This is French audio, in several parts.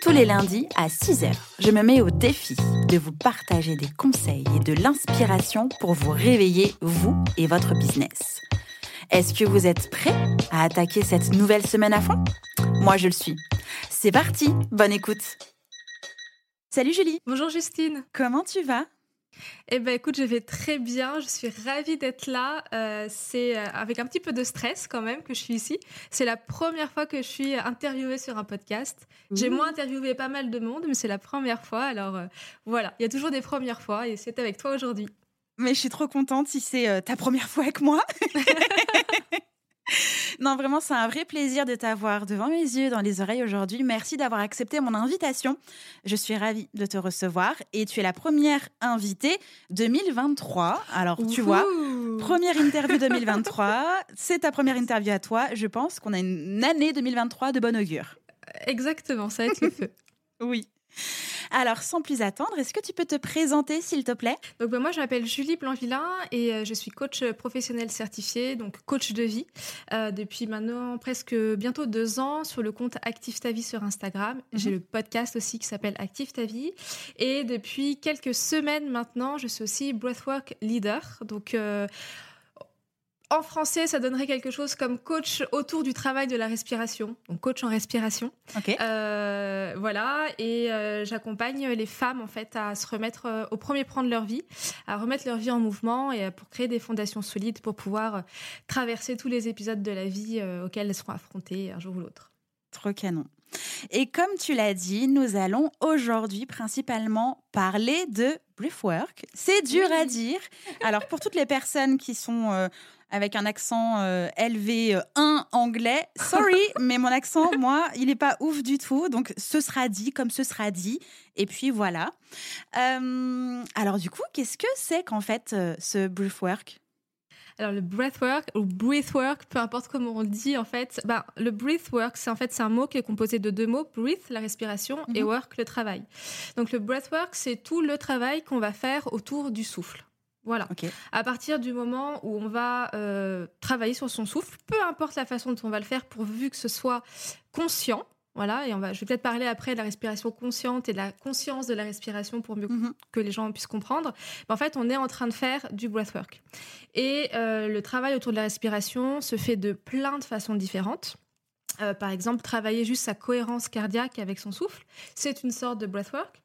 Tous les lundis à 6h, je me mets au défi de vous partager des conseils et de l'inspiration pour vous réveiller, vous et votre business. Est-ce que vous êtes prêts à attaquer cette nouvelle semaine à fond? Moi, je le suis. C'est parti, bonne écoute. Salut Julie. Bonjour Justine. Comment tu vas? Eh ben écoute, je vais très bien. Je suis ravie d'être là. Euh, c'est euh, avec un petit peu de stress quand même que je suis ici. C'est la première fois que je suis interviewée sur un podcast. J'ai moins interviewé pas mal de monde, mais c'est la première fois. Alors euh, voilà, il y a toujours des premières fois et c'est avec toi aujourd'hui. Mais je suis trop contente si c'est ta première fois avec moi. Non, vraiment, c'est un vrai plaisir de t'avoir devant mes yeux, dans les oreilles aujourd'hui. Merci d'avoir accepté mon invitation. Je suis ravie de te recevoir et tu es la première invitée 2023. Alors, tu vois, première interview 2023. C'est ta première interview à toi. Je pense qu'on a une année 2023 de bon augure. Exactement, ça va être le feu. oui. Alors, sans plus attendre, est-ce que tu peux te présenter, s'il te plaît? Donc, ben, moi, je m'appelle Julie Blanvillain et euh, je suis coach professionnel certifié, donc coach de vie, euh, depuis maintenant presque bientôt deux ans sur le compte Active ta vie sur Instagram. Mhm. J'ai le podcast aussi qui s'appelle Active ta vie. Et depuis quelques semaines maintenant, je suis aussi Breathwork Leader. Donc, euh, en français, ça donnerait quelque chose comme coach autour du travail de la respiration, donc coach en respiration. Euh, voilà, et euh, j'accompagne les femmes en fait à se remettre euh, au premier plan de leur vie, à remettre leur vie en mouvement et pour créer des fondations solides pour pouvoir traverser tous les épisodes de la vie auxquels elles seront affrontées un jour ou l'autre. Trop canon. Et comme tu l'as dit, nous allons aujourd'hui principalement parler de breathwork. C'est dur à dire. Alors pour toutes les personnes qui sont avec un accent euh, LV1 euh, anglais. Sorry, mais mon accent, moi, il n'est pas ouf du tout. Donc, ce sera dit comme ce sera dit. Et puis voilà. Euh, alors, du coup, qu'est-ce que c'est qu'en fait ce breathwork alors le breathwork ou breathwork, peu importe comment on le dit en fait, bah, le breathwork, c'est en fait c'est un mot qui est composé de deux mots, breath la respiration et mhm. work le travail. Donc le breathwork, c'est tout le travail qu'on va faire autour du souffle. Voilà. À partir du moment où on va euh, travailler sur son souffle, peu importe la façon dont on va le faire, pourvu que ce soit conscient. Voilà, et on va, je vais peut-être parler après de la respiration consciente et de la conscience de la respiration pour mieux mhm. que les gens puissent comprendre. Mais en fait, on est en train de faire du breathwork. Et euh, le travail autour de la respiration se fait de plein de façons différentes. Euh, par exemple, travailler juste sa cohérence cardiaque avec son souffle, c'est une sorte de breathwork.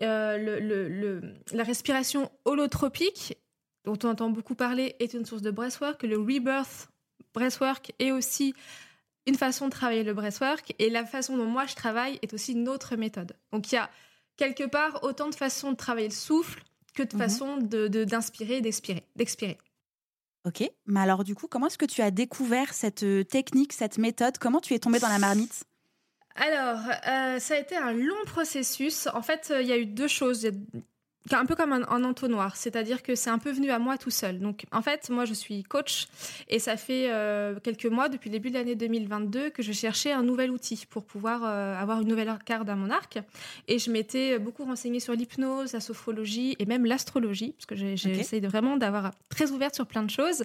le, la respiration holotropique dont on entend beaucoup parler, est une source de breathwork. Le rebirth breathwork est aussi une façon de travailler le breathwork. Et la façon dont moi je travaille est aussi une autre méthode. Donc il y a quelque part autant de façons de travailler le souffle que de mhm. façons d'inspirer et d'expirer. d'expirer. Ok, mais alors du coup, comment est-ce que tu as découvert cette euh, technique, cette méthode? Comment tu es tombée dans la marmite? Alors, euh, ça a été un long processus. En fait, euh, il y a eu deux choses un peu comme un, entonnoir, c'est-à-dire que c'est un peu venu à moi tout seul. Donc, en fait, moi, je suis coach et ça fait euh, quelques mois, depuis le début de l'année 2022, que je cherchais un nouvel outil pour pouvoir euh, avoir une nouvelle carte à mon arc. Et je m'étais beaucoup renseignée sur l'hypnose, la sophrologie et même l'astrologie, parce que j'essaye vraiment d'avoir très ouverte sur plein de choses.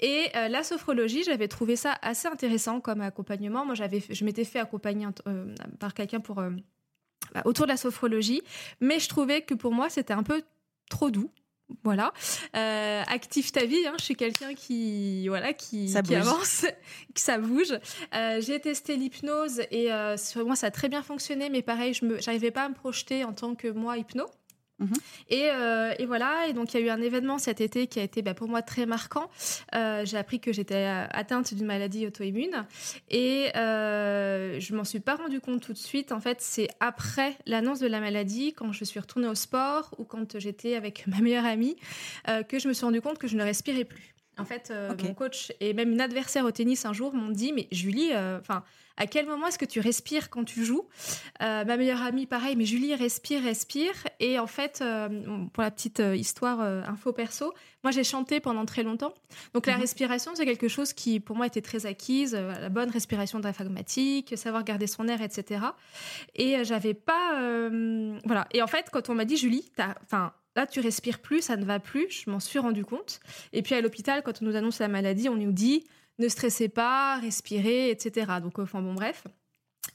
Et euh, la sophrologie, j'avais trouvé ça assez intéressant comme accompagnement. Moi, j'avais, je m'étais fait accompagner par quelqu'un pour autour de la sophrologie, mais je trouvais que pour moi c'était un peu trop doux. Voilà, euh, active ta vie. Hein. je suis quelqu'un qui voilà qui, avance, que ça bouge. Euh, j'ai testé l'hypnose et euh, sur moi ça a très bien fonctionné, mais pareil, je n'arrivais pas à me projeter en tant que moi hypno. Mhm. Euh, et, voilà, et donc il y a eu un événement cet été qui a été bah, pour moi très marquant. Euh, j'ai appris que j'étais euh, atteinte d'une maladie auto-immune et je m'en suis pas rendu compte tout de suite. En fait, c'est après l'annonce de la maladie, quand je suis retournée au sport ou quand j'étais avec ma meilleure amie, que je me suis rendu compte que je ne respirais plus. En fait, euh, mon coach et même une adversaire au tennis un jour m'ont dit Mais Julie, euh, à quel moment est-ce que tu respires quand tu joues Euh, Ma meilleure amie, pareil, mais Julie, respire, respire. Et en fait, pour la petite histoire info perso, moi j'ai chanté pendant très longtemps. Donc la Mhm. respiration, c'est quelque chose qui pour moi était très acquise. la bonne respiration diaphragmatique, savoir garder son air, etc. Et j'avais pas. voilà. Et en fait, quand on m'a dit Julie, t'as- enfin. Là, tu respires plus, ça ne va plus. Je m'en suis rendu compte. Et puis à l'hôpital, quand on nous annonce la maladie, on nous dit ne stressez pas, respirez, etc. Donc, enfin bon, bref.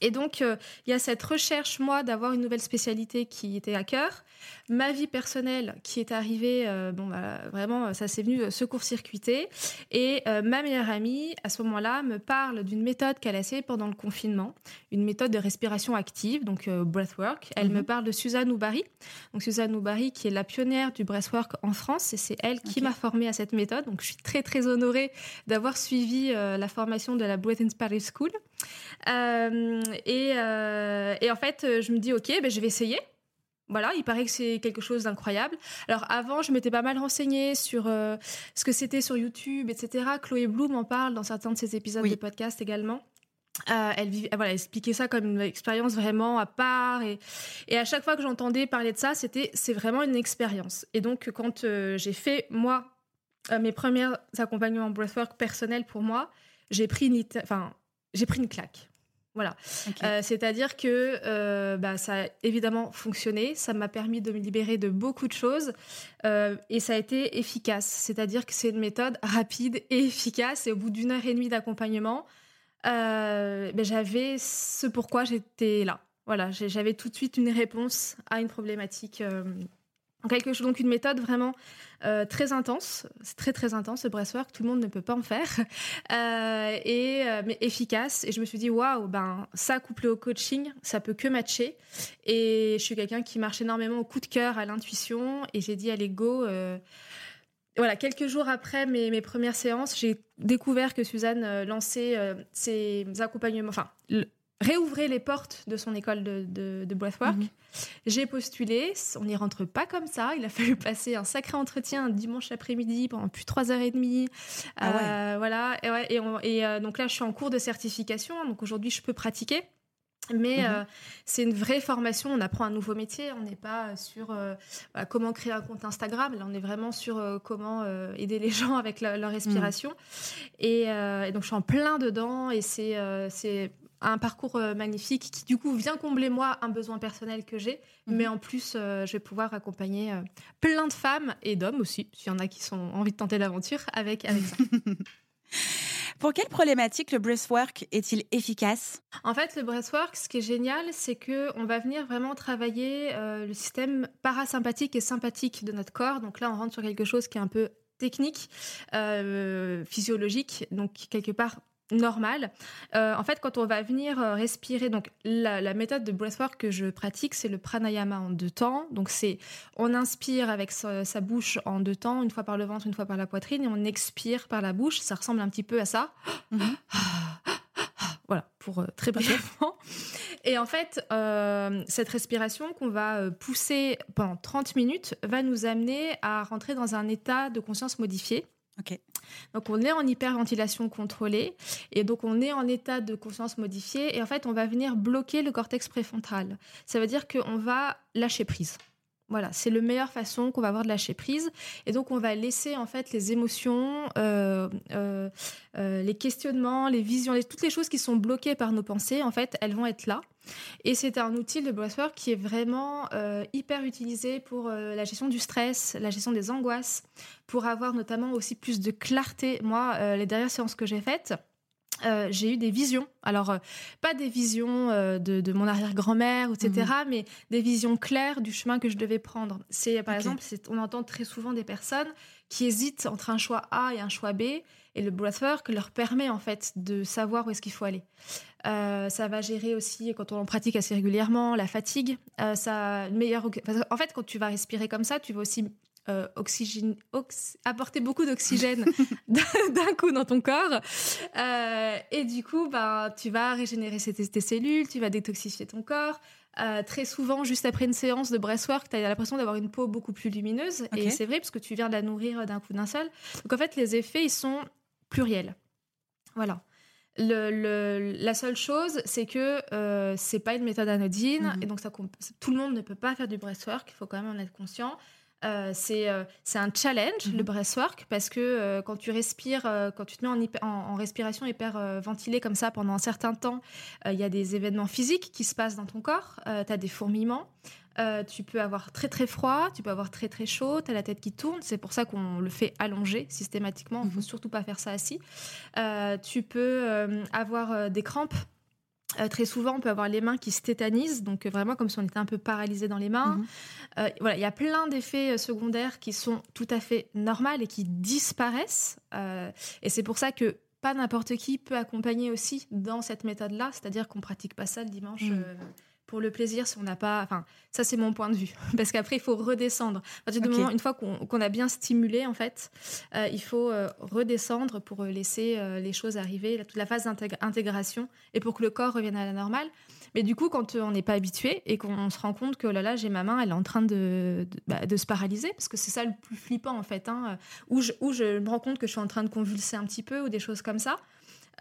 Et donc, euh, il y a cette recherche, moi, d'avoir une nouvelle spécialité qui était à cœur. Ma vie personnelle qui est arrivée, euh, bon, bah, vraiment, ça s'est venu euh, se court-circuiter. Et euh, ma meilleure amie, à ce moment-là, me parle d'une méthode qu'elle a essayée pendant le confinement, une méthode de respiration active, donc breathwork. Elle Mhm. me parle de Suzanne Oubari. Donc, Suzanne Oubari, qui est la pionnière du breathwork en France, et c'est elle qui m'a formée à cette méthode. Donc, je suis très, très honorée d'avoir suivi la formation de la Breath Inspired School. Euh, et, euh, et en fait, euh, je me dis, ok, ben, je vais essayer. Voilà, il paraît que c'est quelque chose d'incroyable. Alors avant, je m'étais pas mal renseignée sur euh, ce que c'était sur YouTube, etc. Chloé Bloom en parle dans certains de ses épisodes Oui. de podcast également. Euh, elle, vivait- voilà, elle expliquait ça comme une expérience vraiment à part. Et, et à chaque fois que j'entendais parler de ça, c'était c'est vraiment une expérience. Et donc, quand euh, j'ai fait, moi, euh, mes premiers accompagnements breathwork personnels pour moi, j'ai pris enfin, j'ai pris une claque. Voilà. Euh, C'est-à-dire que euh, bah, ça a évidemment fonctionné, ça m'a permis de me libérer de beaucoup de choses euh, et ça a été efficace. C'est-à-dire que c'est une méthode rapide et efficace et au bout d'une heure et demie d'accompagnement, ben, j'avais ce pourquoi j'étais là. Voilà, j'avais tout de suite une réponse à une problématique. Donc une méthode vraiment euh, très intense, c'est très très intense le breathwork, tout le monde ne peut pas en faire, Euh, et euh, mais efficace. Et je me suis dit waouh, ben ça couplé au coaching, ça peut que matcher. Et je suis quelqu'un qui marche énormément au coup de cœur, à l'intuition, et j'ai dit allez go. voilà, quelques jours après mes, mes premières séances, j'ai découvert que Suzanne lançait ses accompagnements, enfin, réouvrait les portes de son école de, de, de breathwork. Mhm. J'ai postulé, on n'y rentre pas comme ça. Il a fallu passer un sacré entretien un dimanche après-midi pendant plus de trois heures et demie. Ah ouais. Euh, voilà, et, ouais, et, on- et, euh, donc là, je suis en cours de certification, donc aujourd'hui, je peux pratiquer. Mais Mhm. euh, c'est une vraie formation, on apprend un nouveau métier, on n'est pas sur euh, voilà, comment créer un compte Instagram, là on est vraiment sur euh, comment aider les gens avec la- leur respiration. Et, euh, et donc je suis en plein dedans et c'est un parcours euh, magnifique qui du coup vient combler moi un besoin personnel que j'ai, Mhm. mais en plus euh, je vais pouvoir accompagner euh, plein de femmes et d'hommes aussi, s'il y en a qui sont envie de tenter l'aventure avec, avec ça. Pour quelle problématique le breathwork est-il efficace? En fait, le breathwork, ce qui est génial, c'est que on va venir vraiment travailler euh, le système parasympathique et sympathique de notre corps. Donc là, on rentre sur quelque chose qui est un peu technique, euh, physiologique, donc quelque part normal. Euh, en fait, quand on va venir euh, respirer, donc la, la méthode de breathwork que je pratique, c'est le pranayama en deux temps. Donc c'est on inspire avec sa, sa bouche en deux temps, une fois par le ventre, une fois par la poitrine, et on expire par la bouche. Ça ressemble un petit peu à ça. Mhm. Voilà, pour euh, très brièvement. Et en fait, euh, cette respiration qu'on va pousser pendant 30 minutes va nous amener à rentrer dans un état de conscience modifié. Donc on est en hyperventilation contrôlée et donc on est en état de conscience modifié et en fait on va venir bloquer le cortex préfrontal. Ça veut dire qu'on va lâcher prise. Voilà, c'est la meilleure façon qu'on va avoir de lâcher prise. Et donc, on va laisser en fait les émotions, euh, euh, euh, les questionnements, les visions, toutes les choses qui sont bloquées par nos pensées, en fait, elles vont être là. Et c'est un outil de breathwork qui est vraiment hyper utilisé pour la gestion du stress, la gestion des angoisses, pour avoir notamment aussi plus de clarté. Moi, les dernières séances que j'ai faites, euh, j'ai eu des visions. Alors, euh, pas des visions euh, de, de mon arrière-grand-mère, etc., mais des visions claires du chemin que je devais prendre. C'est, par exemple, on entend très souvent des personnes qui hésitent entre un choix A et un choix B, et le breathwork leur permet en fait de savoir où est-ce qu'il faut aller. Ça va gérer aussi, quand on en pratique assez régulièrement, la fatigue. Ça parce En fait, quand tu vas respirer comme ça, tu vas aussi euh, oxygène, ox- apporter beaucoup d'oxygène d'un coup dans ton corps. Euh, et du coup, ben, tu vas régénérer tes, tes cellules, tu vas détoxifier ton corps. Euh, très souvent, juste après une séance de breathwork, tu as l'impression d'avoir une peau beaucoup plus lumineuse. Et c'est vrai, parce que tu viens de la nourrir d'un coup d'un seul. Donc en fait, les effets, ils sont pluriels. Voilà. Le, la seule chose, c'est que euh, c'est pas une méthode anodine, mhm. et donc ça, tout le monde ne peut pas faire du breathwork, il faut quand même en être conscient. Euh, euh, c'est un challenge, le mhm. breathwork, parce que euh, quand tu respires, quand tu te mets en, en, respiration hyper ventilée comme ça pendant un certain temps, il y a des événements physiques qui se passent dans ton corps. tu as des fourmillements. tu peux avoir très très froid, tu peux avoir très très chaud, tu as la tête qui tourne. C'est pour ça qu'on le fait allonger systématiquement. Il ne faut mhm. surtout pas faire ça assis. tu peux avoir des crampes euh, très souvent, on peut avoir les mains qui se tétanisent, donc euh, vraiment comme si on était un peu paralysé dans les mains. Mhm. Euh, voilà, il y a plein d'effets secondaires qui sont tout à fait normaux et qui disparaissent. et c'est pour ça que pas n'importe qui peut accompagner aussi dans cette méthode-là, c'est-à-dire qu'on pratique pas ça le dimanche. Mhm pour le plaisir si on n'a pas. Enfin, ça, c'est mon point de vue. Parce qu'après, il faut redescendre. moment, une fois qu'on a bien stimulé, en fait, euh, il faut euh, redescendre pour laisser euh, les choses arriver, toute la phase d'intégration, et pour que le corps revienne à la normale. Mais du coup, quand on n'est pas habitué et qu'on se rend compte que oh là là, j'ai ma main, elle est en train de, de, bah, se paralyser, parce que c'est ça le plus flippant, en fait, hein, où, je, où je me rends compte que je suis en train de convulser un petit peu ou des choses comme ça.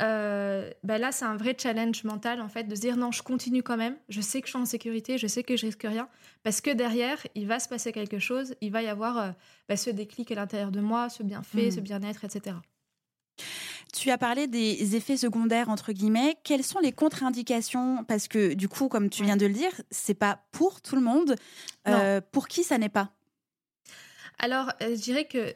Euh, bah là, c'est un vrai challenge mental, en fait, de dire non, je continue quand même, je sais que je suis en sécurité, je sais que je risque rien, parce que derrière, il va se passer quelque chose, il va y avoir euh, bah, ce déclic à l'intérieur de moi, ce bienfait, ce hmm. bien-être, etc. Tu as parlé des effets secondaires entre guillemets. Quelles sont les contre-indications? Parce que du coup, comme tu viens de le dire, c'est pas pour tout le monde. Euh, pour qui ça n'est pas? Alors, je dirais que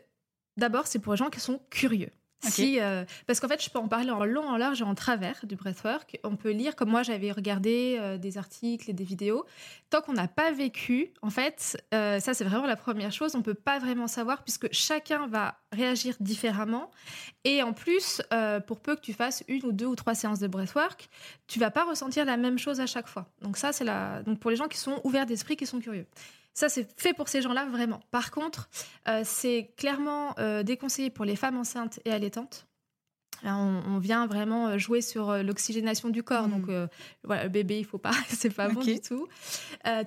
d'abord, c'est pour les gens qui sont curieux. Si, euh, parce qu'en fait, je peux en parler en long, en large et en travers du breathwork. On peut lire, comme moi, j'avais regardé euh, des articles et des vidéos. Tant qu'on n'a pas vécu, en fait, euh, ça, c'est vraiment la première chose. On peut pas vraiment savoir puisque chacun va réagir différemment. Et en plus, pour peu que tu fasses une ou deux ou trois séances de breathwork, tu vas pas ressentir la même chose à chaque fois. Donc ça, c'est la... Donc pour les gens qui sont ouverts d'esprit, qui sont curieux. Ça, c'est fait pour ces gens-là, vraiment. Par contre, euh, c'est clairement euh, déconseillé pour les femmes enceintes et allaitantes. On, vient vraiment euh, jouer sur l'oxygénation du corps. Donc, mmh. voilà, le bébé, il faut pas, c'est pas bon du tout.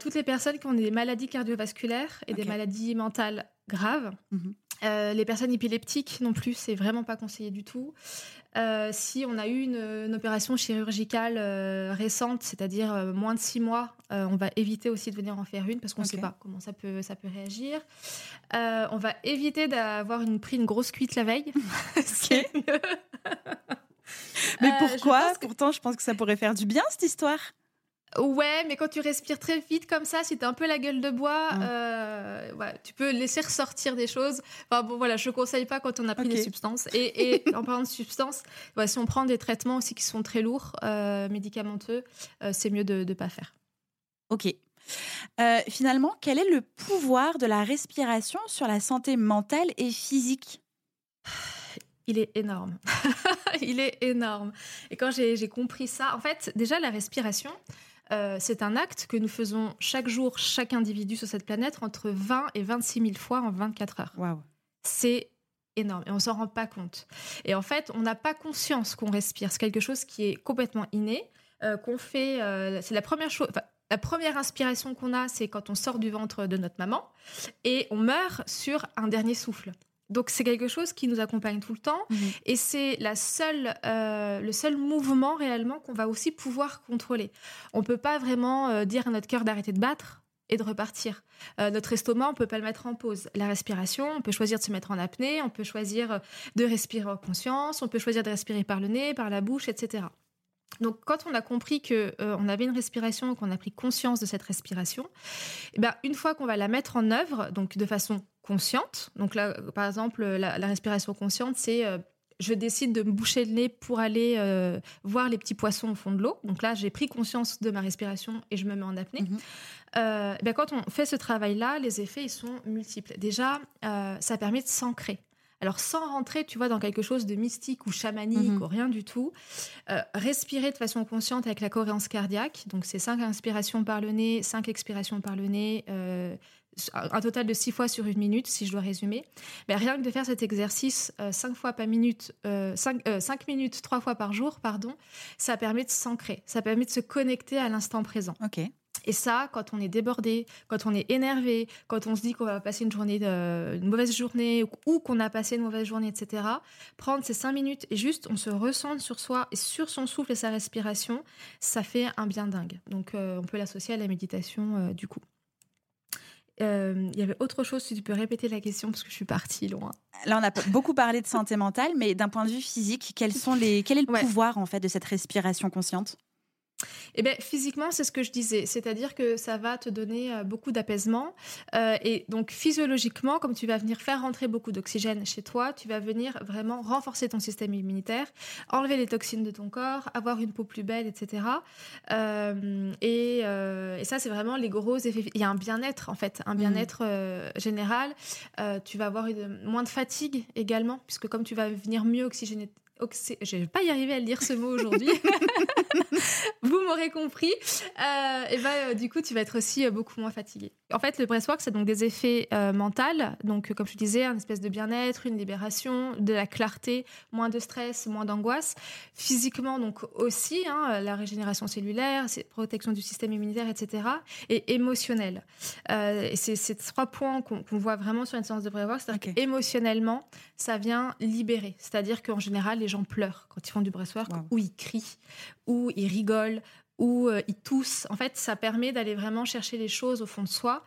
toutes les personnes qui ont des maladies cardiovasculaires et des maladies mentales graves. Mmh. les personnes épileptiques non plus, c'est vraiment pas conseillé du tout. Euh, si on a eu une, opération chirurgicale euh, récente, c'est-à-dire euh, moins de six mois, on va éviter aussi de venir en faire une parce qu'on ne sait pas comment ça peut, ça peut réagir. on va éviter d'avoir une, pris une grosse cuite la veille. Mais pourquoi? Pourtant, je pense que ça pourrait faire du bien cette histoire. Ouais, mais quand tu respires très vite comme ça, si t'as un peu la gueule de bois, euh, tu peux laisser ressortir des choses. Enfin bon, voilà, je conseille pas quand on a pris des substances. Et, en parlant de substances, si on prend des traitements aussi qui sont très lourds, euh, médicamenteux, euh, c'est mieux de ne pas faire. Ok. finalement, quel est le pouvoir de la respiration sur la santé mentale et physique? Il est énorme. il est énorme. Et quand j'ai compris ça, en fait, déjà la respiration, euh, c'est un acte que nous faisons chaque jour, chaque individu sur cette planète, entre 20 et 26 000 fois en 24 heures. C'est énorme et on s'en rend pas compte. Et en fait, on n'a pas conscience qu'on respire. C'est quelque chose qui est complètement inné, euh, qu'on fait. Euh, c'est la première chose. la première inspiration qu'on a, c'est quand on sort du ventre de notre maman et on meurt sur un dernier souffle. Donc c'est quelque chose qui nous accompagne tout le temps mhm. et c'est la seule, euh, le seul mouvement réellement qu'on va aussi pouvoir contrôler. On peut pas vraiment euh, dire à notre cœur d'arrêter de battre et de repartir. Euh, notre estomac, on peut pas le mettre en pause. La respiration, on peut choisir de se mettre en apnée, on peut choisir de respirer en conscience, on peut choisir de respirer par le nez, par la bouche, etc. Donc, quand on a compris que on avait une respiration, qu'on a pris conscience de cette respiration, eh ben, une fois qu'on va la mettre en œuvre, donc de façon consciente. Donc là, par exemple, la, respiration consciente, c'est euh, je décide de me boucher le nez pour aller euh, voir les petits poissons au fond de l'eau. Donc là, j'ai pris conscience de ma respiration et je me mets en apnée. Mhm. Euh, ben quand on fait ce travail-là, les effets ils sont multiples. Déjà, ça permet de s'ancrer. Alors sans rentrer, tu vois, dans quelque chose de mystique ou chamanique mhm. ou rien du tout, respirer de façon consciente avec la cohérence cardiaque. Donc c'est cinq inspirations par le nez, cinq expirations par le nez, un total de six fois sur une minute, si je dois résumer. Mais rien que de faire cet exercice euh, cinq fois par minute, euh, euh, cinq, minutes trois fois par jour, pardon, ça permet de s'ancrer, ça permet de se connecter à l'instant présent. Ok. Et ça, quand on est débordé, quand on est énervé, quand on se dit qu'on va passer une journée, de, une mauvaise journée ou qu'on a passé une mauvaise journée, etc. Prendre ces cinq minutes et juste on se ressent sur soi et sur son souffle et sa respiration, ça fait un bien dingue. Donc euh, on peut l'associer à la méditation euh, du coup. Euh, il y avait autre chose, si tu peux répéter la question parce que je suis partie loin. Là, on a beaucoup parlé de santé mentale, mais d'un point de vue physique, quels sont les, quel est le pouvoir en fait de cette respiration consciente? Eh bien, physiquement, c'est ce que je disais, c'est-à-dire que ça va te donner euh, beaucoup d'apaisement. Euh, et donc, physiologiquement, comme tu vas venir faire rentrer beaucoup d'oxygène chez toi, tu vas venir vraiment renforcer ton système immunitaire, enlever les toxines de ton corps, avoir une peau plus belle, etc. Euh, et, ça, c'est vraiment les gros effets. Il y a un bien-être, en fait, un bien-être mmh. général. tu vas avoir moins de fatigue également, puisque comme tu vas venir mieux oxygéner je vais pas y arriver à lire ce mot aujourd'hui. Vous m'aurez compris. Euh, et ben, euh, du coup, tu vas être aussi euh, beaucoup moins fatigué. En fait, le breathwork, c'est donc des effets mentaux. Donc, comme je disais, un espèce de bien-être, une libération, de la clarté, moins de stress, moins d'angoisse. Physiquement, donc aussi, hein, la régénération cellulaire, protection du système immunitaire, etc. Et émotionnel. et c'est ces trois points qu'on voit vraiment sur une séance de breathwork. C'est-à-dire qu'émotionnellement, ça vient libérer. C'est-à-dire qu'en général, les gens pleurent quand ils font du breathwork, ou ils crient, ou ils rigolent, ou euh, ils toussent. En fait, ça permet d'aller vraiment chercher les choses au fond de soi.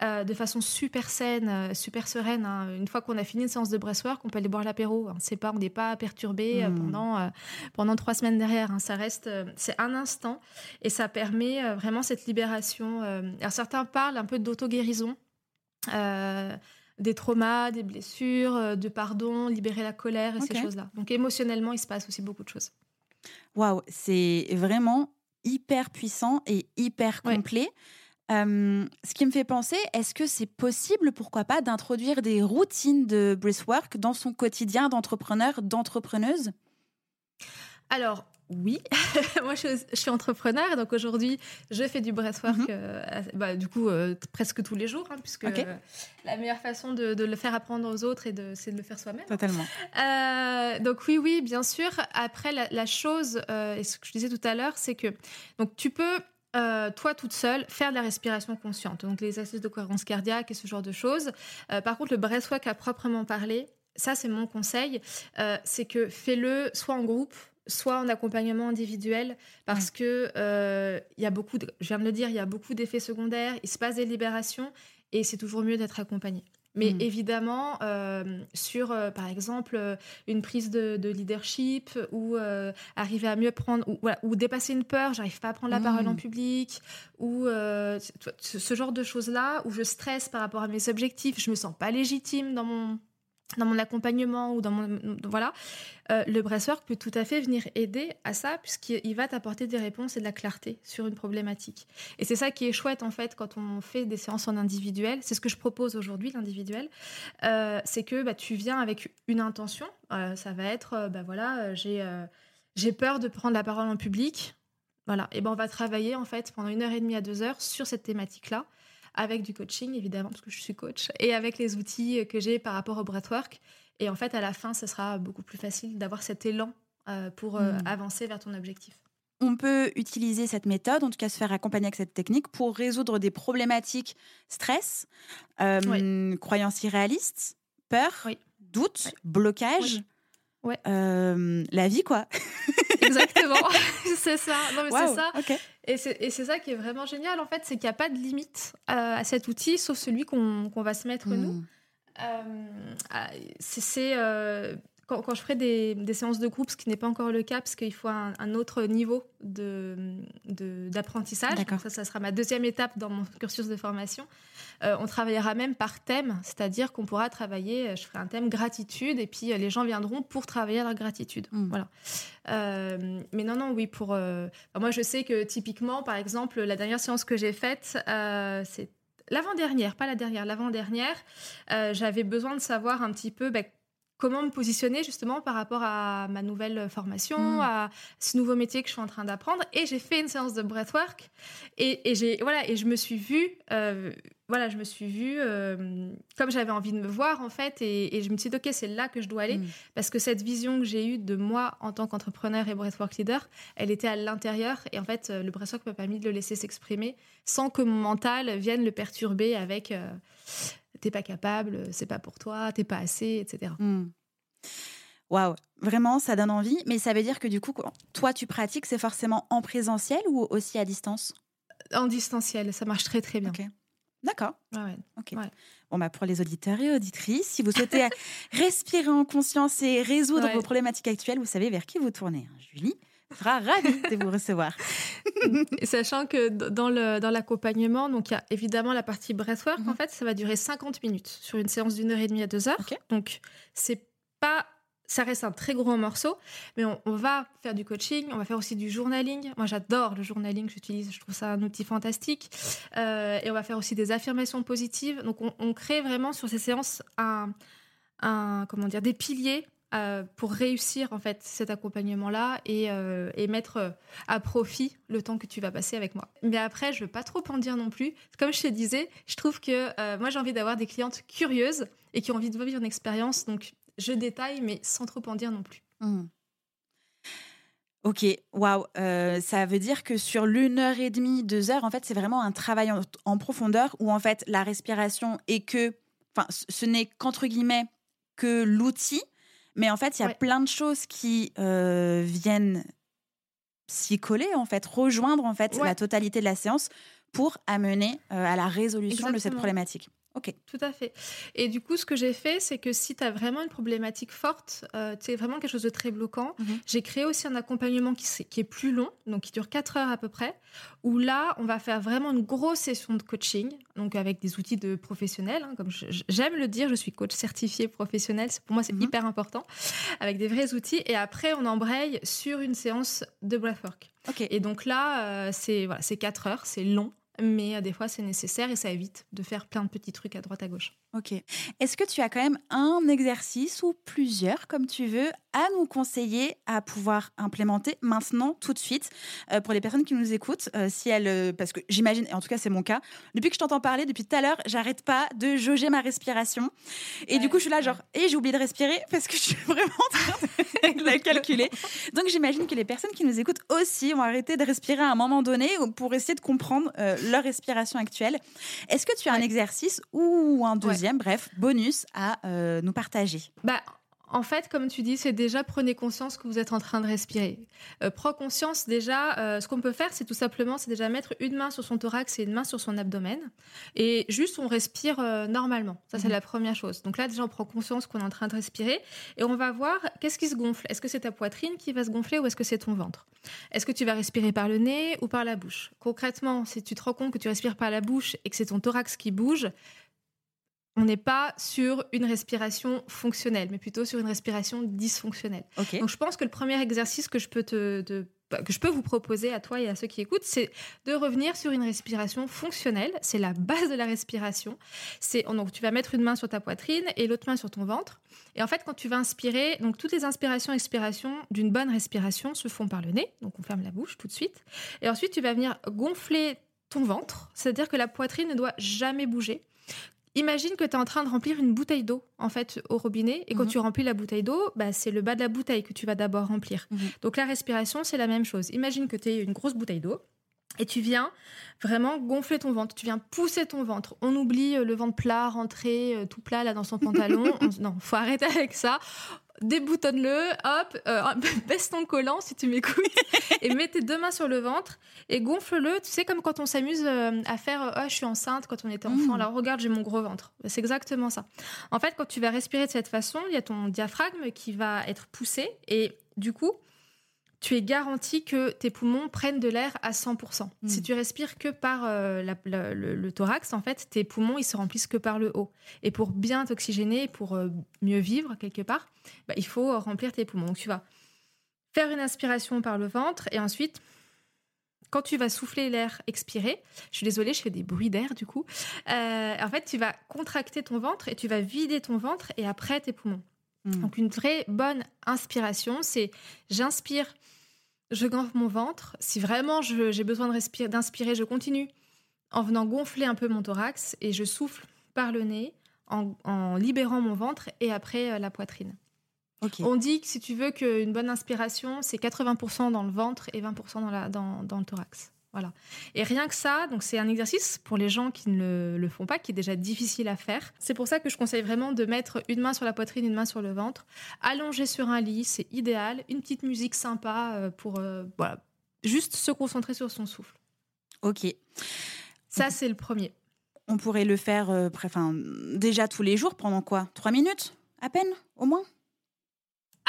Euh, de façon super saine, euh, super sereine. Hein. Une fois qu'on a fini une séance de breathwork, on peut aller boire l'apéro. Hein. C'est pas, on n'est pas perturbé hmm. pendant pendant trois semaines derrière. Hein. Ça reste, c'est un instant et ça permet vraiment cette libération. alors certains parlent un peu d'auto guérison des traumas, des blessures, euh, de pardon, libérer la colère et ces choses-là. Donc émotionnellement, il se passe aussi beaucoup de choses. Waouh, c'est vraiment hyper puissant et hyper complet. ce qui me fait penser, est-ce que c'est possible, pourquoi pas, d'introduire des routines de breathwork dans son quotidien d'entrepreneur, d'entrepreneuse? Alors, oui, moi je, suis entrepreneur, donc aujourd'hui je fais du breathwork, mhm. euh, bah, du coup euh, presque tous les jours, hein, puisque la meilleure façon de, le faire apprendre aux autres, c'est de le faire soi-même. Totalement. Euh, donc oui, oui, bien sûr. Après, la, chose, et ce que je disais tout à l'heure, c'est que donc tu peux toi toute seule, faire de la respiration consciente, donc les exercices de cohérence cardiaque et ce genre de choses. par contre, le breathwork à proprement parler, ça c'est mon conseil, c'est que fais-le soit en groupe, soit en accompagnement individuel, parce que euh, il y a beaucoup, de, je viens de le dire, il y a beaucoup d'effets secondaires, il se passe des libérations, et c'est toujours mieux d'être accompagné. Mais mm. évidemment, euh, sur, euh, par exemple, une prise de, leadership ou arriver à mieux prendre, ou, ou dépasser une peur, j'arrive pas à prendre la parole en mm. public, ou ce genre de choses-là, où je stresse par rapport à mes objectifs, je me sens pas légitime dans mon dans mon accompagnement ou dans mon voilà euh, le breathwork peut tout à fait venir aider à ça puisqu'il va t'apporter des réponses et de la clarté sur une problématique. Et c'est ça qui est chouette en fait quand on fait des séances en individuel. C'est ce que je propose aujourd'hui l'individuel. Euh, c'est que bah, tu viens avec une intention. Euh, ça va être bah voilà j'ai j'ai peur de prendre la parole en public. Voilà. Et ben on va travailler en fait pendant une heure et demie à deux heures sur cette thématique là avec du coaching, évidemment, parce que je suis coach, et avec les outils que j'ai par rapport au breathwork. Et en fait, à la fin, ce sera beaucoup plus facile d'avoir cet élan euh, pour euh, hmm. avancer vers ton objectif. On peut utiliser cette méthode, en tout cas se faire accompagner avec cette technique, pour résoudre des problématiques stress, euh, croyances irréalistes, peur, doute, blocage. Ouais. la vie, quoi. Exactement, c'est ça. Non, mais c'est ça. Et c'est ça qui est vraiment génial, en fait, c'est qu'il n'y a pas de limite à cet outil, sauf celui qu'on va se mettre nous. Hmm. Euh, c'est euh, quand, quand, je ferai des, des, séances de groupe, ce qui n'est pas encore le cas, parce qu'il faut un, un, autre niveau d'apprentissage. De, ça, ça sera ma deuxième étape dans mon cursus de formation. Euh, on travaillera même par thème, c'est-à-dire qu'on pourra travailler, je ferai un thème gratitude, et puis les gens viendront pour travailler leur gratitude. Hmm. Voilà. mais non, non, oui, pour. moi, je sais que typiquement, par exemple, la dernière séance que j'ai faite, c'est l'avant-dernière, pas la dernière, l'avant-dernière, euh, j'avais besoin de savoir un petit peu bah, comment me positionner justement par rapport à ma nouvelle formation, Mm. à ce nouveau métier que je suis en train d'apprendre. Et j'ai fait une séance de breathwork et, et j'ai voilà et je me suis vue, euh, voilà, je me suis vue euh, comme j'avais envie de me voir en fait, et, et je me suis dit ok c'est là que je dois aller Mm. parce que cette vision que j'ai eue de moi en tant qu'entrepreneur et breathwork leader, elle était à l'intérieur et en fait euh, le breathwork m'a permis de le laisser s'exprimer sans que mon mental vienne le perturber avec euh, t'es pas capable, c'est pas pour toi, t'es pas assez, etc. Waouh, vraiment, ça donne envie. Mais ça veut dire que du coup, toi, tu pratiques, c'est forcément en présentiel ou aussi à distance? En distanciel, ça marche très très bien. Ok. D'accord. Ouais, ouais. Ok. Ouais. Bon, bah, pour les auditeurs et auditrices, si vous souhaitez respirer en conscience et résoudre Ouais. vos problématiques actuelles, vous savez vers qui vous tournez. hein. Julie sera ravie de vous recevoir. Sachant que dans le dans l'accompagnement, donc il y a évidemment la partie breathwork. Mhm. En fait, ça va durer 50 minutes sur une séance d'une heure et demie à deux heures. Donc c'est pas ça reste un très gros morceau, mais on, on va faire du coaching, on va faire aussi du journaling. Moi, j'adore le journaling, j'utilise, je trouve ça un outil fantastique. Euh, et on va faire aussi des affirmations positives. Donc, on, on crée vraiment sur ces séances un, un comment dire, des piliers euh, pour réussir en fait cet accompagnement-là et, euh, et mettre euh, à profit le temps que tu vas passer avec moi. Mais après, je veux pas trop en dire non plus. Comme je te disais, je trouve que moi j'ai envie d'avoir des clientes curieuses et qui ont envie de vivre une expérience. Donc je détaille, mais sans trop en dire non plus. Hmm. Ok, waouh. Ça veut dire que sur l'une heure et demie, deux heures, en fait, c'est vraiment un travail en, profondeur où en fait la respiration est que, enfin, ce n'est qu'entre guillemets que l'outil, mais en fait, il y a Ouais. plein de choses qui euh, viennent s'y coller, en fait, rejoindre en fait Ouais. la totalité de la séance pour amener euh, à la résolution de cette problématique. Ok. Tout à fait. Et du coup, ce que j'ai fait, c'est que si tu as vraiment une problématique forte, euh, tu vraiment quelque chose de très bloquant, Mhm. j'ai créé aussi un accompagnement qui, qui est plus long, donc qui dure 4 heures à peu près, où là, on va faire vraiment une grosse session de coaching, donc avec des outils de professionnels. hein, comme j'aime le dire, je suis coach certifié professionnel. Pour moi, c'est Mhm. hyper important, avec des vrais outils. Et après, on embraye sur une séance de breathwork. Ok. Et donc là, euh, c'est voilà, c'est 4 heures, c'est long. Mais euh, des fois, c'est nécessaire et ça évite de faire plein de petits trucs à droite à gauche. Ok. Est-ce que tu as quand même un exercice ou plusieurs, comme tu veux, à nous conseiller à pouvoir implémenter maintenant, tout de suite, euh, pour les personnes qui nous écoutent, euh, si elles, euh, parce que j'imagine, et en tout cas c'est mon cas, depuis que je t'entends parler, depuis tout à l'heure, j'arrête pas de jauger ma respiration, et du coup je suis là genre, et j'ai oublié de respirer parce que je suis vraiment en train de la calculer. Donc j'imagine que les personnes qui nous écoutent aussi ont arrêté de respirer à un moment donné pour essayer de comprendre leur respiration actuelle. Est-ce que tu as un exercice ou un deuxième, bref, bonus à euh, nous partager Bah, en fait, comme tu dis, c'est déjà prenez conscience que vous êtes en train de respirer. Euh, prends conscience déjà, euh, ce qu'on peut faire, c'est tout simplement, c'est déjà mettre une main sur son thorax et une main sur son abdomen. Et juste, on respire euh, normalement. Ça, c'est Mhm. la première chose. Donc là, déjà, on prend conscience qu'on est en train de respirer. Et on va voir qu'est-ce qui se gonfle? Est-ce que c'est ta poitrine qui va se gonfler ou est-ce que c'est ton ventre? Est-ce que tu vas respirer par le nez ou par la bouche? Concrètement, si tu te rends compte que tu respires par la bouche et que c'est ton thorax qui bouge, on n'est pas sur une respiration fonctionnelle, mais plutôt sur une respiration dysfonctionnelle. Donc je pense que le premier exercice que je peux te, bah, que je peux vous proposer à toi et à ceux qui écoutent, c'est de revenir sur une respiration fonctionnelle. C'est la base de la respiration. C'est donc tu vas mettre une main sur ta poitrine et l'autre main sur ton ventre. Et en fait, quand tu vas inspirer, donc toutes les inspirations et expirations d'une bonne respiration se font par le nez. Donc on ferme la bouche tout de suite. Et ensuite, tu vas venir gonfler ton ventre, c'est-à-dire que la poitrine ne doit jamais bouger. Imagine que tu es en train de remplir une bouteille d'eau en fait au robinet et quand Mhm. tu remplis la bouteille d'eau, bah, c'est le bas de la bouteille que tu vas d'abord remplir. Mhm. Donc la respiration, c'est la même chose. Imagine que tu es une grosse bouteille d'eau et tu viens vraiment gonfler ton ventre, tu viens pousser ton ventre. On oublie euh, le ventre plat, rentrer euh, tout plat là dans son pantalon. On- non, faut arrêter avec ça. Déboutonne-le, hop, euh, baisse ton collant si tu m'écoutes, et mets tes deux mains sur le ventre et gonfle-le. Tu sais, comme quand on s'amuse euh, à faire Ah, je suis enceinte quand on était enfant, Mm. là, regarde, j'ai mon gros ventre. C'est exactement ça. En fait, quand tu vas respirer de cette façon, il y a ton diaphragme qui va être poussé, et du coup, tu es garanti que tes poumons prennent de l'air à 100%. Mm. Si tu respires que par euh, la- la- le, le thorax, en fait, tes poumons, ils se remplissent que par le haut. Et pour bien t'oxygéner, pour euh, mieux vivre quelque part, bah, il faut remplir tes poumons. Donc tu vas faire une inspiration par le ventre et ensuite, quand tu vas souffler l'air expiré, je suis désolée, je fais des bruits d'air du coup, euh, en fait, tu vas contracter ton ventre et tu vas vider ton ventre et après tes poumons. Mm. Donc une vraie bonne inspiration, c'est j'inspire, je gonfle mon ventre. Si vraiment j'ai besoin d'inspirer, je continue en venant gonfler un peu mon thorax et je souffle par le nez en, en libérant mon ventre et après euh, la poitrine. On dit que si tu veux qu'une bonne inspiration, c'est 80% dans le ventre et 20% dans, la, dans, dans le thorax. Voilà. Et rien que ça, donc c'est un exercice pour les gens qui ne le, le font pas, qui est déjà difficile à faire. C'est pour ça que je conseille vraiment de mettre une main sur la poitrine, une main sur le ventre, allongé sur un lit, c'est idéal. Une petite musique sympa euh, pour euh, voilà, juste se concentrer sur son souffle. Ok. Ça, c'est le premier. On pourrait le faire euh, pré- déjà tous les jours pendant quoi? Trois minutes? À peine? Au moins?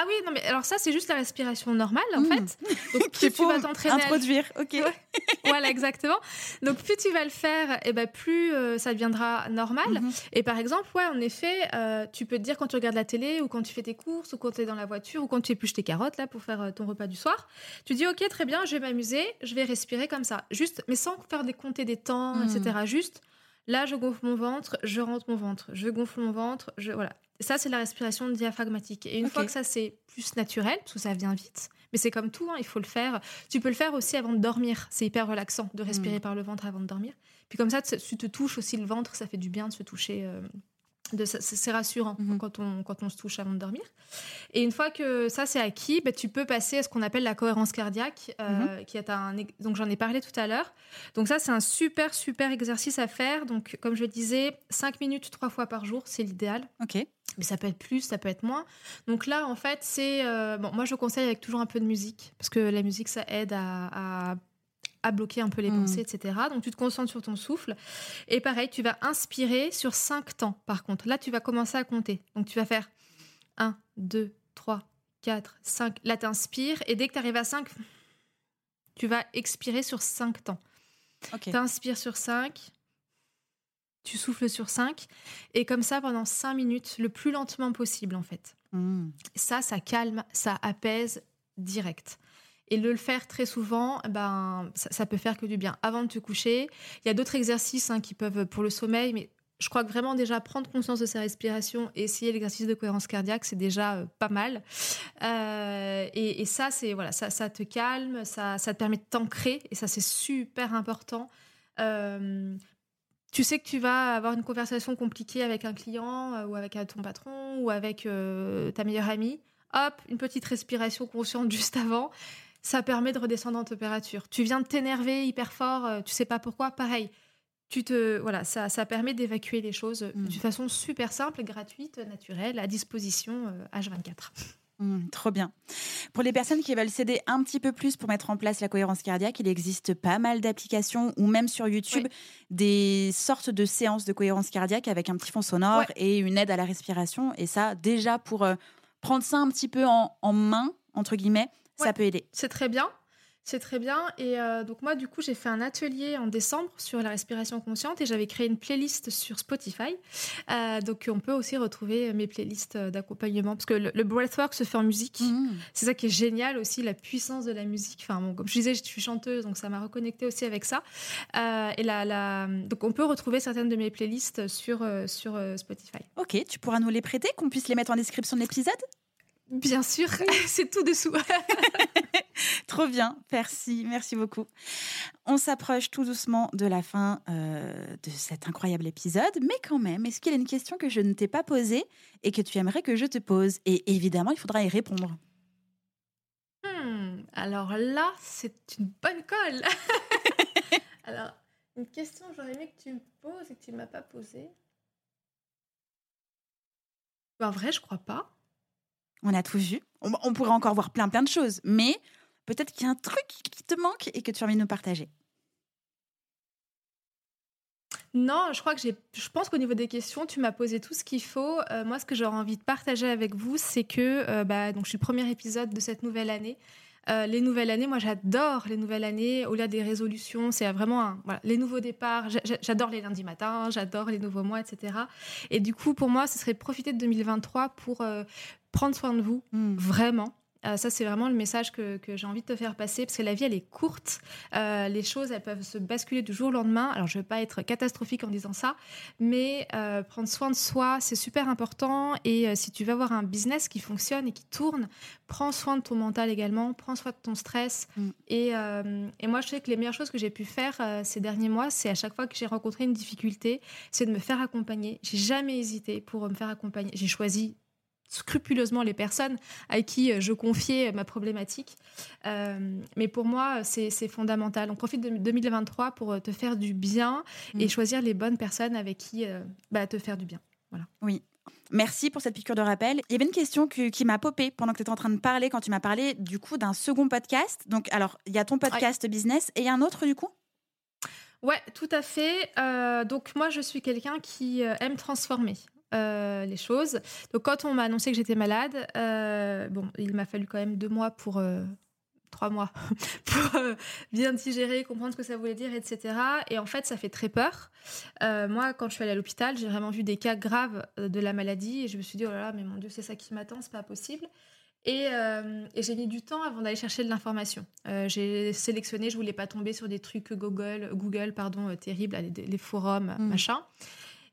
Ah oui, non mais alors ça, c'est juste la respiration normale en Mm. fait. Donc plus tu vas t'entraîner à Introduire, ok. Ouais. voilà, exactement. Donc plus tu vas le faire, et ben plus euh, ça deviendra normal. Mhm. Et par exemple, ouais, en effet, euh, tu peux te dire quand tu regardes la télé ou quand tu fais tes courses ou quand tu es dans la voiture ou quand tu épluches tes carottes là pour faire euh, ton repas du soir, tu dis ok, très bien, je vais m'amuser, je vais respirer comme ça, juste, mais sans faire des compter des temps, etc. Juste, là, je gonfle mon ventre, je rentre mon ventre, je gonfle mon ventre, je voilà. Ça, c'est la respiration diaphragmatique. Et une fois que ça, c'est plus naturel, parce que ça vient vite, mais c'est comme tout, hein, il faut le faire. Tu peux le faire aussi avant de dormir. C'est hyper relaxant de respirer Mm. par le ventre avant de dormir. Puis comme ça, tu te touches aussi le ventre, ça fait du bien de se toucher. euh, de, c'est rassurant Mhm. quand, on, quand on se touche avant de dormir. Et une fois que ça c'est acquis, bah, tu peux passer à ce qu'on appelle la cohérence cardiaque, euh, qui est un donc j'en ai parlé tout à l'heure. Donc ça c'est un super super exercice à faire. Donc comme je le disais, 5 minutes trois fois par jour, c'est l'idéal Ok. Mais ça peut être plus, ça peut être moins. Donc là, en fait, c'est euh, bon. Moi, je conseille avec toujours un peu de musique parce que la musique, ça aide à, à, à bloquer un peu les Mm. pensées, etc. Donc tu te concentres sur ton souffle et pareil, tu vas inspirer sur 5 temps. Par contre, là, tu vas commencer à compter. Donc tu vas faire 1, 2, 3, 4, 5. Là, tu inspires et dès que tu arrives à 5, tu vas expirer sur 5 temps. Ok. Tu inspires sur 5, tu souffles sur 5, et comme ça pendant 5 minutes, le plus lentement possible en fait. Mm. Ça, ça calme, ça apaise direct. Et de le faire très souvent, ben, ça, ça peut faire que du bien. Avant de te coucher, il y a d'autres exercices hein, qui peuvent pour le sommeil, mais je crois que vraiment déjà prendre conscience de sa respiration et essayer l'exercice de cohérence cardiaque, c'est déjà euh, pas mal. Euh, et, et ça, c'est voilà, ça, ça te calme, ça, ça te permet de t'ancrer, et ça c'est super important. Euh, tu sais que tu vas avoir une conversation compliquée avec un client euh, ou avec ton patron ou avec euh, ta meilleure amie. Hop, une petite respiration consciente juste avant. Ça permet de redescendre en température. Tu viens de t'énerver hyper fort, euh, tu sais pas pourquoi, pareil. Tu te voilà, ça, ça permet d'évacuer les choses euh, Mm. d'une façon super simple, gratuite, naturelle, à disposition euh, H24. Mm, trop bien. Pour les personnes qui veulent s'aider un petit peu plus pour mettre en place la cohérence cardiaque, il existe pas mal d'applications ou même sur YouTube des sortes de séances de cohérence cardiaque avec un petit fond sonore Ouais. et une aide à la respiration. Et ça, déjà pour euh, prendre ça un petit peu en, en main, entre guillemets, ça peut aider. C'est très bien. C'est très bien. Et euh, donc moi, du coup, j'ai fait un atelier en décembre sur la respiration consciente et j'avais créé une playlist sur Spotify. Euh, donc on peut aussi retrouver mes playlists euh, d'accompagnement parce que le, le breathwork se fait en musique. Mm. C'est ça qui est génial aussi, la puissance de la musique. Enfin, bon, comme je disais, je suis chanteuse, donc ça m'a reconnecté aussi avec ça. Euh, et la, la... Donc on peut retrouver certaines de mes playlists sur, sur Spotify. Ok, tu pourras nous les prêter, qu'on puisse les mettre en description de l'épisode? Bien sûr, c'est tout dessous. Trop bien, merci, merci beaucoup. On s'approche tout doucement de la fin euh, de cet incroyable épisode, mais quand même, est-ce qu'il y a une question que je ne t'ai pas posée et que tu aimerais que je te pose? Et évidemment, il faudra y répondre. Hmm, alors là, c'est une bonne colle. alors, une question que j'aurais aimé que tu me poses et que tu ne m'as pas posée. En vrai, je crois pas. On a tout vu. On, on pourrait encore voir plein plein de choses, mais peut-être qu'il y a un truc qui te manque et que tu as envie de nous partager. Non, je crois que j'ai. Je pense qu'au niveau des questions, tu m'as posé tout ce qu'il faut. Euh, moi, ce que j'aurais envie de partager avec vous, c'est que euh, bah, donc je suis le premier épisode de cette nouvelle année. Euh, les nouvelles années, moi j'adore les nouvelles années. Au-delà des résolutions, c'est vraiment un, voilà, les nouveaux départs. J'a- j'a- J'adore les lundis matins, j'adore les nouveaux mois, etc. Et du coup, pour moi, ce serait profiter de 2023 pour prendre soin de vous, Hmm. vraiment. Euh, ça, c'est vraiment le message que, que j'ai envie de te faire passer, parce que la vie, elle est courte. Euh, les choses, elles peuvent se basculer du jour au lendemain. Alors, je ne veux pas être catastrophique en disant ça, mais euh, prendre soin de soi, c'est super important. Et si tu veux avoir un business qui fonctionne et qui tourne, prends soin de ton mental également, prends soin de ton stress. Mm. Et, et, moi, je sais que les meilleures choses que j'ai pu faire ces derniers mois, c'est à chaque fois que j'ai rencontré une difficulté, c'est de me faire accompagner. J'ai jamais hésité pour me faire accompagner. J'ai choisi scrupuleusement les personnes à qui euh, je confiais ma problématique. Euh, mais pour moi, c'est fondamental. On profite de 2023 pour euh, te faire du bien et mm. choisir les bonnes personnes avec qui bah, te faire du bien. Voilà. Oui. Merci pour cette piqûre de rappel. Il y avait une question qui m'a popé pendant que tu étais en train de parler, quand tu m'as parlé du coup d'un second podcast. Donc, alors, il y a ton podcast business et il y a un autre du coup? Ouais, tout à fait. donc moi, je suis quelqu'un qui aime transformer. Euh, les choses. Donc quand on m'a annoncé que j'étais malade, euh, bon, il m'a fallu quand même deux mois pour euh, trois mois pour bien digérer, comprendre ce que ça voulait dire, etc. Et en fait, ça fait très peur. moi, quand je suis allée à l'hôpital, j'ai vraiment vu des cas graves de la maladie et je me suis dit oh là là, mais mon Dieu, c'est ça qui m'attend, c'est pas possible. Et, j'ai mis du temps avant d'aller chercher de l'information. j'ai sélectionné, je voulais pas tomber sur des trucs Google, Google pardon, terribles, les, forums, mmh. machin.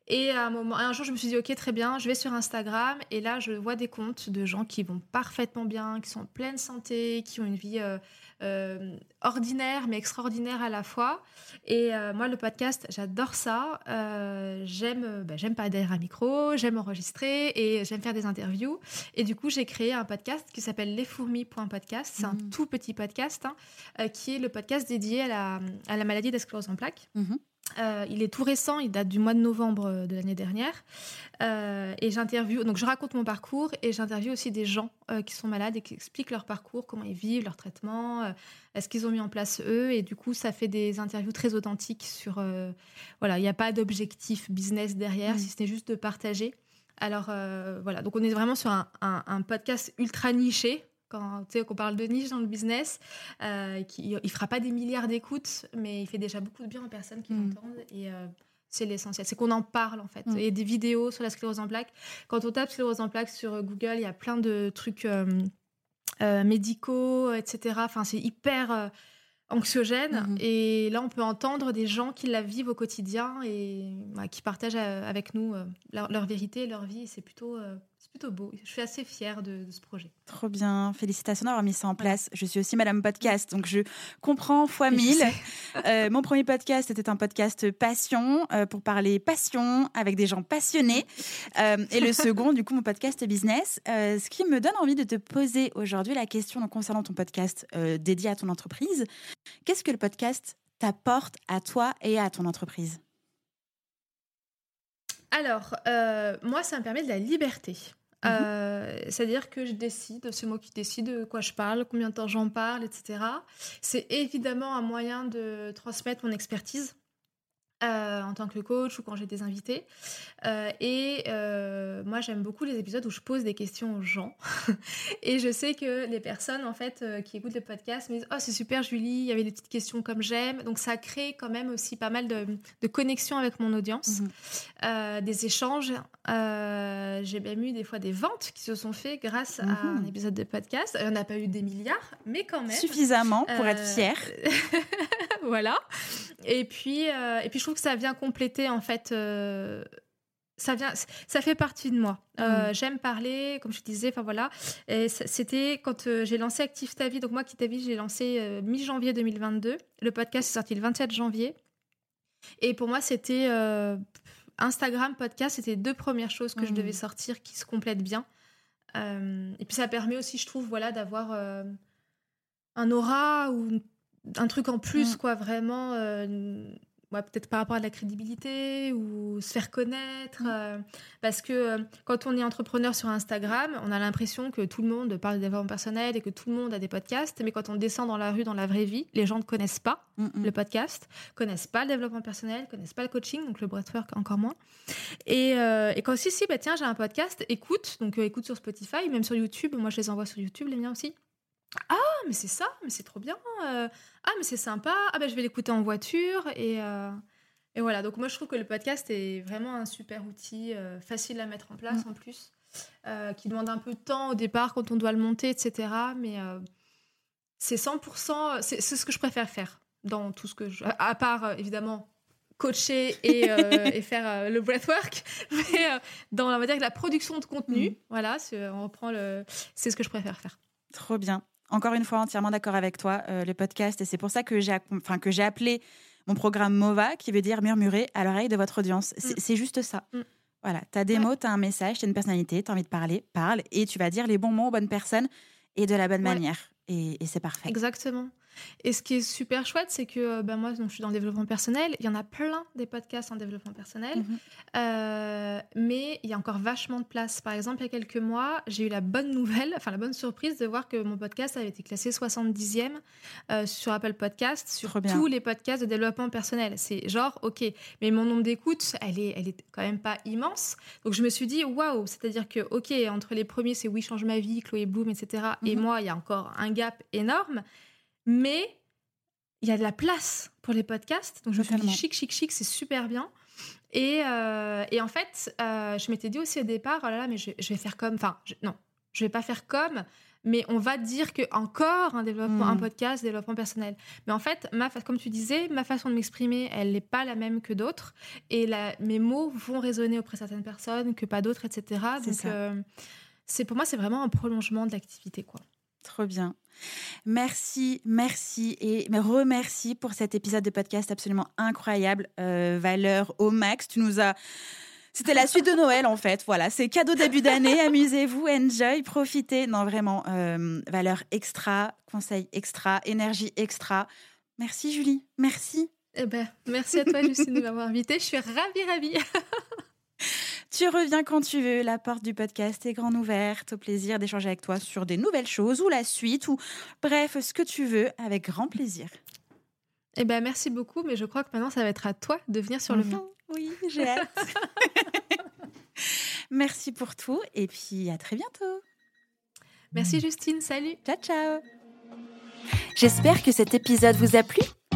Et à un, moment, un jour, je me suis dit, ok, très bien, je vais sur Instagram. Et là, je vois des comptes de gens qui vont parfaitement bien, qui sont en pleine santé, qui ont une vie euh, euh, ordinaire, mais extraordinaire à la fois. Et euh, moi, le podcast, j'adore ça. j'aime, bah, j'aime parler derrière un micro, j'aime enregistrer et j'aime faire des interviews. Et du coup, j'ai créé un podcast qui s'appelle lesfourmis.podcast. C'est un mmh. tout petit podcast hein, qui est le podcast dédié à la, à la maladie d'esclérose en plaques. Mmh. Euh, il est tout récent, il date du mois de novembre euh, de l'année dernière. Euh, et j'interviewe, donc je raconte mon parcours et j'interviewe aussi des gens qui sont malades et qui expliquent leur parcours, comment ils vivent, leur traitement, est-ce qu'ils ont mis en place eux. Et du coup, ça fait des interviews très authentiques sur. voilà, il n'y a pas d'objectif business derrière, mmh. si ce n'est juste de partager. Alors voilà, donc on est vraiment sur un podcast ultra niché quand on parle de niche dans le business, euh, qui, il fera pas des milliards d'écoutes, mais il fait déjà beaucoup de bien aux personnes qui mm. l'entendent. Et euh, c'est l'essentiel. C'est qu'on en parle, en fait. Mm. Il y a des vidéos sur la sclérose en plaques. Quand on tape sclérose en plaques sur Google, il y a plein de trucs euh, euh, médicaux, etc. Enfin, c'est hyper anxiogène. Mm-hmm. Et là, on peut entendre des gens qui la vivent au quotidien et qui partagent avec nous leur, leur, vérité, leur vie. C'est plutôt plutôt beau. Je suis assez fière de, ce projet. Trop bien. Félicitations d'avoir mis ça en place. Je suis aussi Madame Podcast, donc je comprends fois mille. Euh, mon premier podcast était un podcast passion euh, pour parler passion avec des gens passionnés. Euh, et le second, du coup, mon podcast business. ce qui me donne envie de te poser aujourd'hui la question concernant ton podcast dédié à ton entreprise. Qu'est-ce que le podcast t'apporte à toi et à ton entreprise? Alors, moi, ça me permet de la liberté. Mhm. Euh, c'est-à-dire que je décide, c'est moi qui décide de quoi je parle, combien de temps j'en parle, etc. C'est évidemment un moyen de transmettre mon expertise euh, en tant que coach ou quand j'ai des invités. Euh, et euh, moi, j'aime beaucoup les épisodes où je pose des questions aux gens. et je sais que les personnes, en fait, qui écoutent le podcast me disent Oh, c'est super, Julie, il y avait des petites questions comme j'aime. Donc, ça crée quand même aussi pas mal de, de connexions avec mon audience, mhm. des échanges. j'ai même eu des fois des ventes qui se sont faites grâce à un mhm. épisode de podcast. Il n'y en a pas eu des milliards, mais quand même. Suffisamment pour être fière. voilà. Et puis, et puis, je trouve que ça vient compléter en fait. Euh, ça vient, ça fait partie de moi. Euh, mm. J'aime parler, comme je disais. Enfin voilà. C'était quand euh, j'ai lancé Active ta vie. Donc moi, Active ta vie, j'ai lancé mi-janvier 2022. Le podcast est sorti le 27 janvier. Et pour moi, c'était Instagram, podcast. C'était deux premières choses que je devais mm. sortir qui se complètent bien. et puis ça permet aussi, je trouve, voilà, d'avoir un aura ou un truc en plus, mm. quoi, vraiment peut-être par rapport à la crédibilité ou se faire connaître. Mm. Euh, parce que euh, quand on est entrepreneur sur Instagram, on a l'impression que tout le monde parle de développement personnel et que tout le monde a des podcasts. Mais quand on descend dans la rue, dans la vraie vie, les gens ne connaissent pas le podcast, connaissent pas le développement personnel, connaissent pas le coaching, donc le breathwork encore moins. Et, euh, et quand si, si, bah, tiens, j'ai un podcast, écoute. Donc écoute sur Spotify, même sur YouTube. Moi, je les envoie sur YouTube, les miens aussi. Ah, mais c'est ça, mais c'est trop bien. Euh. ah, mais c'est sympa. Ah, ben je vais l'écouter en voiture. Et, euh, et voilà. Donc, moi, je trouve que le podcast est vraiment un super outil, euh, facile à mettre en place mm. en plus. qui demande un peu de temps au départ quand on doit le monter, etc. Mais c'est 100%, c'est ce que je préfère faire dans tout ce que je. À part, évidemment, coacher et, et faire le breathwork, mais dans, on va dire, la production de contenu, mm. voilà, on prend le, c'est ce que je préfère faire. Trop bien encore une fois, entièrement d'accord avec toi, euh, le podcast. Et c'est pour ça que j'ai enfin, que j'ai appelé mon programme MOVA, qui veut dire murmurer à l'oreille de votre audience. C'est mm. juste ça. Mm. Voilà, tu as des mots, tu as un message, tu as une personnalité, tu as envie de parler, parle, et tu vas dire les bons mots aux bonnes personnes et de la bonne manière. et c'est parfait. Exactement. Et ce qui est super chouette, c'est que ben moi, donc, je suis dans le développement personnel. Il y en a plein des podcasts en développement personnel. Mhm. Euh, mais il y a encore vachement de place. Par exemple, il y a quelques mois, j'ai eu la bonne nouvelle, enfin la bonne surprise de voir que mon podcast avait été classé 70e euh, sur Apple Podcast, sur tous les podcasts de développement personnel. C'est genre, OK, mais mon nombre d'écoutes, elle est, elle est quand même pas immense. Donc je me suis dit, waouh, c'est-à-dire que, OK, entre les premiers, c'est Oui, change ma vie, Chloé Bloom, etc. Et mhm. moi, il y a encore un gap énorme mais il y a de la place pour les podcasts. Donc je me suis dit chic, chic, chic, c'est super bien. Et, euh, et en fait, euh, je m'étais dit aussi au départ, oh là là, mais je, vais faire comme, enfin, non, je vais pas faire comme, mais on va dire que encore un développement, un hmm. podcast, développement personnel. Mais en fait, ma, comme tu disais, ma façon de m'exprimer, elle n'est pas la même que d'autres, et la, mes mots vont résonner auprès de certaines personnes que pas d'autres, etc. Donc, euh, c'est pour moi, c'est vraiment un prolongement de l'activité, quoi. Trop bien. Merci, merci et remercie pour cet épisode de podcast absolument incroyable. Euh, valeur au max. Tu nous as. C'était la suite de Noël en fait. Voilà, c'est cadeau début d'année. Amusez-vous, enjoy, profitez. Non, vraiment, euh, valeur extra, conseil extra, énergie extra. Merci Julie, merci. Eh ben, merci à toi Justine de m'avoir invitée. Je suis ravie, ravie. Tu reviens quand tu veux. La porte du podcast est grande ouverte. Au plaisir d'échanger avec toi sur des nouvelles choses ou la suite ou bref, ce que tu veux, avec grand plaisir. Eh ben, merci beaucoup, mais je crois que maintenant, ça va être à toi de venir sur le fond. Oui, j'ai hâte. merci pour tout et puis à très bientôt. Merci Justine, salut. Ciao, ciao. J'espère que cet épisode vous a plu.